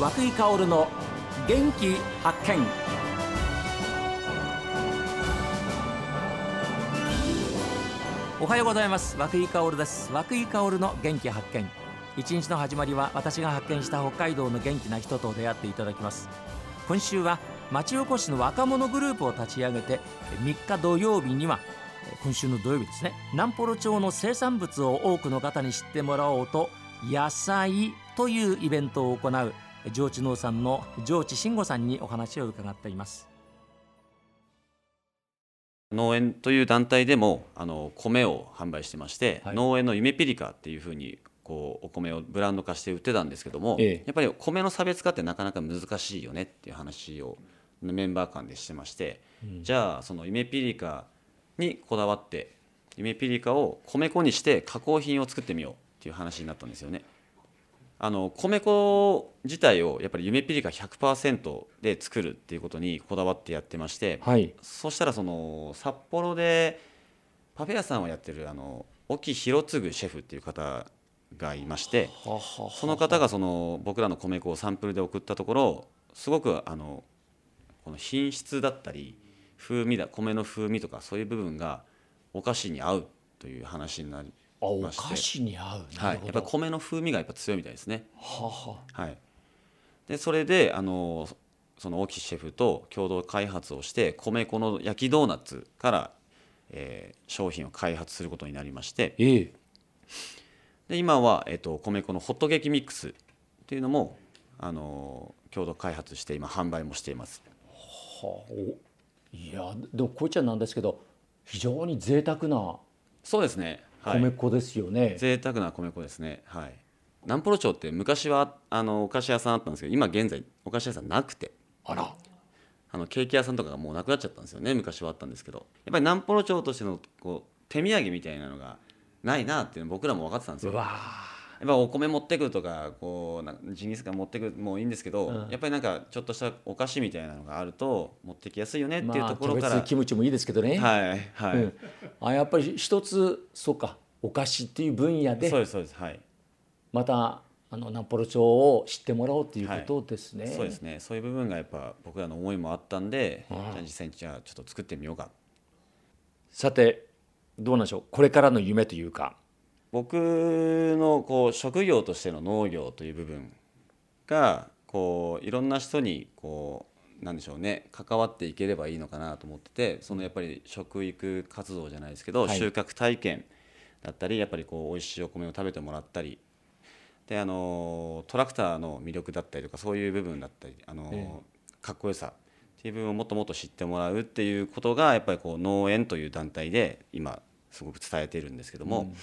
和久井薫の元気発見。おはようございます。和久井薫です。和久井薫の元気発見。一日の始まりは私が発見した北海道の元気な人と出会っていただきます。今週は町おこしの若者グループを立ち上げて3日土曜日には今週の土曜日ですね南幌町の生産物を多くの方に知ってもらおうと野菜というイベントを行う上智農産の上智慎吾さんにお話を伺っています。農園という団体でもあの米を販売してまして、はい、農園の夢ピリカっていうふうにこうお米をブランド化して売ってたんですけども、ええ、やっぱり米の差別化ってなかなか難しいよねっていう話をメンバー間でしてまして、うん、じゃあその夢ピリカにこだわって夢ピリカを米粉にして加工品を作ってみようっていう話になったんですよね。あの米粉自体をやっぱり夢ピリカ100%で作るっていうことにこだわってやってまして、はい、そしたらその札幌でパフェ屋さんをやってるあの沖弘次シェフっていう方がいましてその方がその僕らの米粉をサンプルで送ったところすごくあのこの品質だったり風味だ米の風味とかそういう部分がお菓子に合うという話になりあお菓子に合う、はい、やっぱ米の風味がやっぱ強いみたいですね。はははい、でそれであのその沖シェフと共同開発をして米粉の焼きドーナツから、えー、商品を開発することになりまして、えー、で今は、えーと、米粉のホットケーキミックスっていうのもあの共同開発して今販売もしています。はあ、いやでもこいつはなんですけど非常に贅沢な。そうですね米粉ですよね、はい、贅沢な米粉ですね。はい。南幌町って昔はあのお菓子屋さんあったんですけど今現在お菓子屋さんなくて。あら。あのケーキ屋さんとかがもうなくなっちゃったんですよね。昔はあったんですけど。やっぱり南幌町としてのこう手土産みたいなのがないなっていうの僕らも分かってたんですよ。やっぱお米持ってくるとかこうなジンギスカン持ってくるもいいんですけど、うん、やっぱりなんかちょっとしたお菓子みたいなのがあると持ってきやすいよねっていうところから、まあ、キムチもいいですけどね。はいはい、うん、あやっぱり一つそうかお菓子っていう分野でそうですそうですはい。またあのナポロ町を知ってもらおうということですね、はい、そうですね。そういう部分がやっぱ僕らの思いもあったんで、うん、じゃあ実際にじゃあちょっと作ってみようか。さてどうなんでしょう。これからの夢というか僕のこう職業としての農業という部分がこういろんな人にこうなんでしょうね関わっていければいいのかなと思っててそのやっぱり食育活動じゃないですけど、はい、収穫体験だったりやっぱりこう美味しいお米を食べてもらったりであのトラクターの魅力だったりとかそういう部分だったりあの、ええ、かっこよさっていう部分をもっともっと知ってもらうっていうことがやっぱりこう農園という団体で今すごく伝えているんですけども、うん、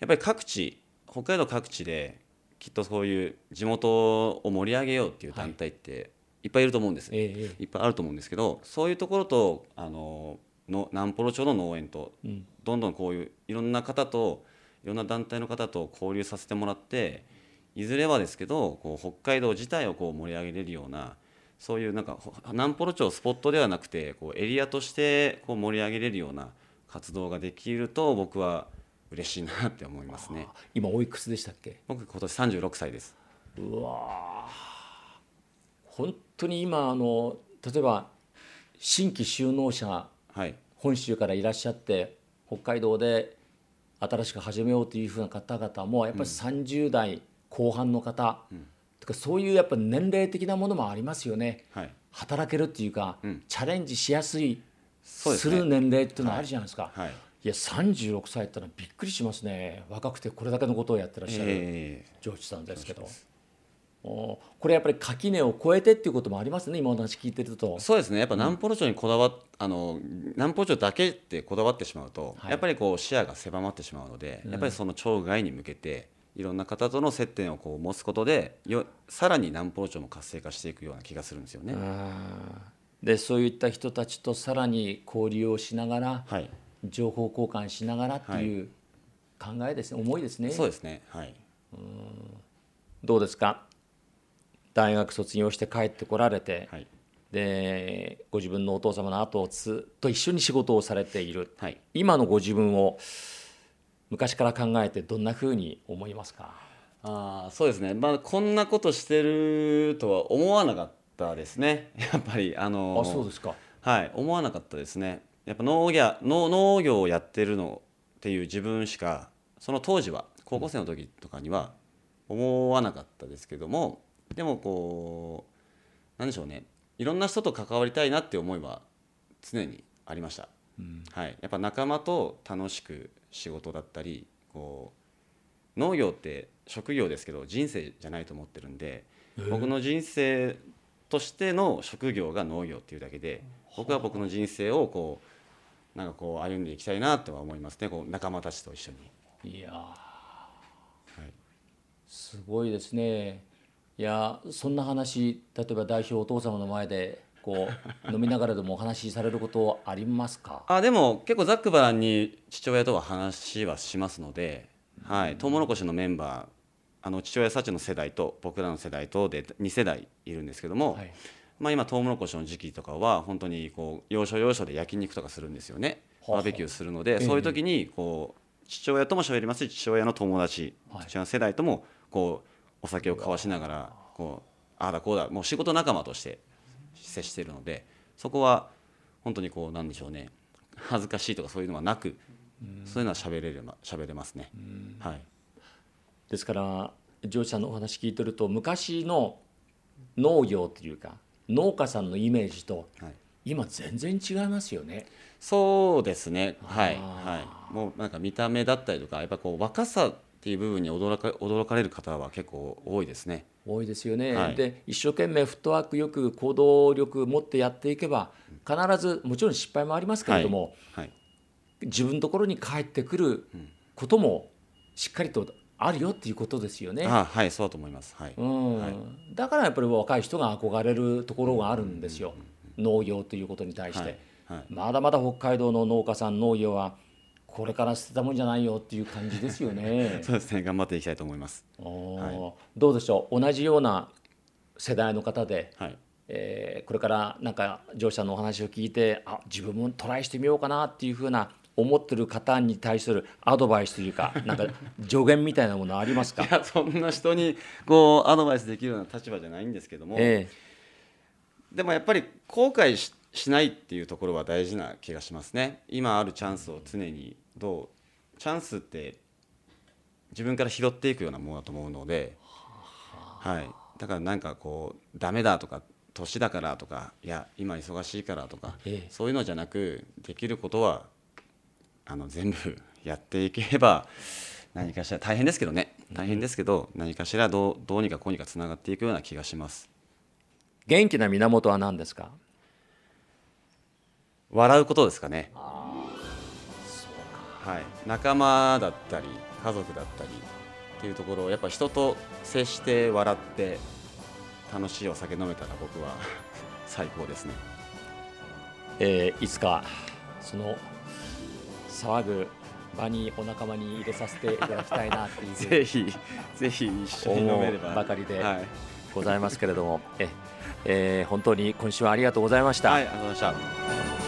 やっぱり各地北海道各地できっとそういう地元を盛り上げようっていう団体ってい。っぱいいると思うんです、はい、いっぱいあると思うんですけどそういうところとあのの南幌町の農園と、どんどんこういういろんな方といろんな団体の方と交流させてもらっていずれはですけどこう北海道自体をこう盛り上げれるようなそういうなんか南幌町スポットではなくてこうエリアとしてこう盛り上げれるような活動ができると僕は嬉しいなって思いますね。今おいくつでしたっけ？僕今年36歳です。うわ本当に今あの例えば新規就農者、はい、本州からいらっしゃって北海道で新しく始めようというふうな方々もやっぱり30代後半の方、うん、とかそういうやっぱ年齢的なものもありますよね、はい、働けるっていうか、うん、チャレンジしやすいする年齢っていうのはあるじゃないですか。はい、はい、いや36歳ってのはびっくりしますね。若くてこれだけのことをやってらっしゃる上智さんですけど。これやっぱり垣根を越えてっていうこともありますね今お話聞いてると。そうですね。やっぱ南方町にこだわっ、うん、あの南方町だけってこだわってしまうと、はい、やっぱりこう視野が狭まってしまうので、うん、やっぱりその町外に向けていろんな方との接点をこう持つことでよさらに南方町も活性化していくような気がするんですよね。でそういった人たちとさらに交流をしながら、はい、情報交換しながらっていう考えですね、はい、思いですね。そうですね、はい、うん。どうですか？大学卒業して帰ってこられて、はい、でご自分のお父様の後をずっと一緒に仕事をされている、はい、今のご自分を昔から考えてどんなふうに思いますか？あそうですね、まあ、こんなことしてるとは思わなかったですね。やっぱりあのあそうですか。はい。思わなかったですねやっぱ農業農農業をやってるのっていう自分しかその当時は高校生の時とかには思わなかったですけどもでもこうなんでしょうね。いろんな人と関わりたいなって思いは常にありました、うん、はい、やっぱ仲間と楽しく仕事だったりこう農業って職業ですけど人生じゃないと思ってるんで、僕の人生としての職業が農業っていうだけで僕は僕の人生をこうなんかこう歩んでいきたいなとは思いますねこう仲間たちと一緒に。いや、はい、すごいですね。いやそんな話例えば代表お父様の前でこう 飲みながらでもお話しされることありますか？あでも結構ざっくばらんに父親とは話はしますので、はい、トウモロコシのメンバーあの父親たちの世代と僕らの世代とで2世代いるんですけども、はい、まあ、今トウモロコシの時期とかは本当にこう要所要所で焼肉とかするんですよね。バーベキューするので、そういう時にこう父親とも喋りますし父親の友達、父親の世代ともこうお酒を交わしながらこうああだこうだもう仕事仲間として接しているのでそこは本当にこうなんでしょうね。恥ずかしいとかそういうのはなく、そういうのは喋れれば喋れますね。はい。ですから上司さんのお話聞いてると昔の農業というか農家さんのイメージと、今全然違いますよね。そうですね。はい。はい。もうなんか見た目だったりとかやっぱこう若さっていう部分に驚か驚かれる方は結構多いですね。多いですよね、はい、で一生懸命フットワークよく行動力持ってやっていけば必ずもちろん失敗もありますけれども、はい。はい、自分のところに帰ってくることもしっかりとあるよっていうことですよね。あはいそうだと思います、はい。うん。はい、だからやっぱり若い人が憧れるところがあるんですよ、農業ということに対して、はい、まだまだ北海道の農家さん農業はこれから捨てたもんじゃないよっていう感じですよね。そうですね。頑張っていきたいと思います。はい、どうでしょう？同じような世代の方で、はい。えー、これからなんか乗車のお話を聞いてあ自分もトライしてみようかなっていうふうな思ってる方に対するアドバイスというか なんか助言みたいなものありますか？いやそんな人にこうアドバイスできるような立場じゃないんですけども、えー、でもやっぱり後悔ししないっていうところは大事な気がしますね。今あるチャンスを常にどうチャンスって自分から拾っていくようなものだと思うので、はい、だからなんかこうダメだとか年だからとかいや今忙しいからとか、ええ、そういうのじゃなくできることはあの全部やっていければ何かしら大変ですけどね。大変ですけど、何かしらどうどうにかこうにかつながっていくような気がします。元気な源は何ですか？笑うことですかね。はい、仲間だったり家族だったりっていうところをやっぱ人と接して笑って楽しいお酒飲めたら僕は 最高ですね、えー、いつかその騒ぐ場にお仲間に入れさせていただきたいなっていう ぜひぜひ一緒に飲めればばかりでございますけれども、はい、ええー、本当に今週はありがとうございました。はい、ありがとうございました。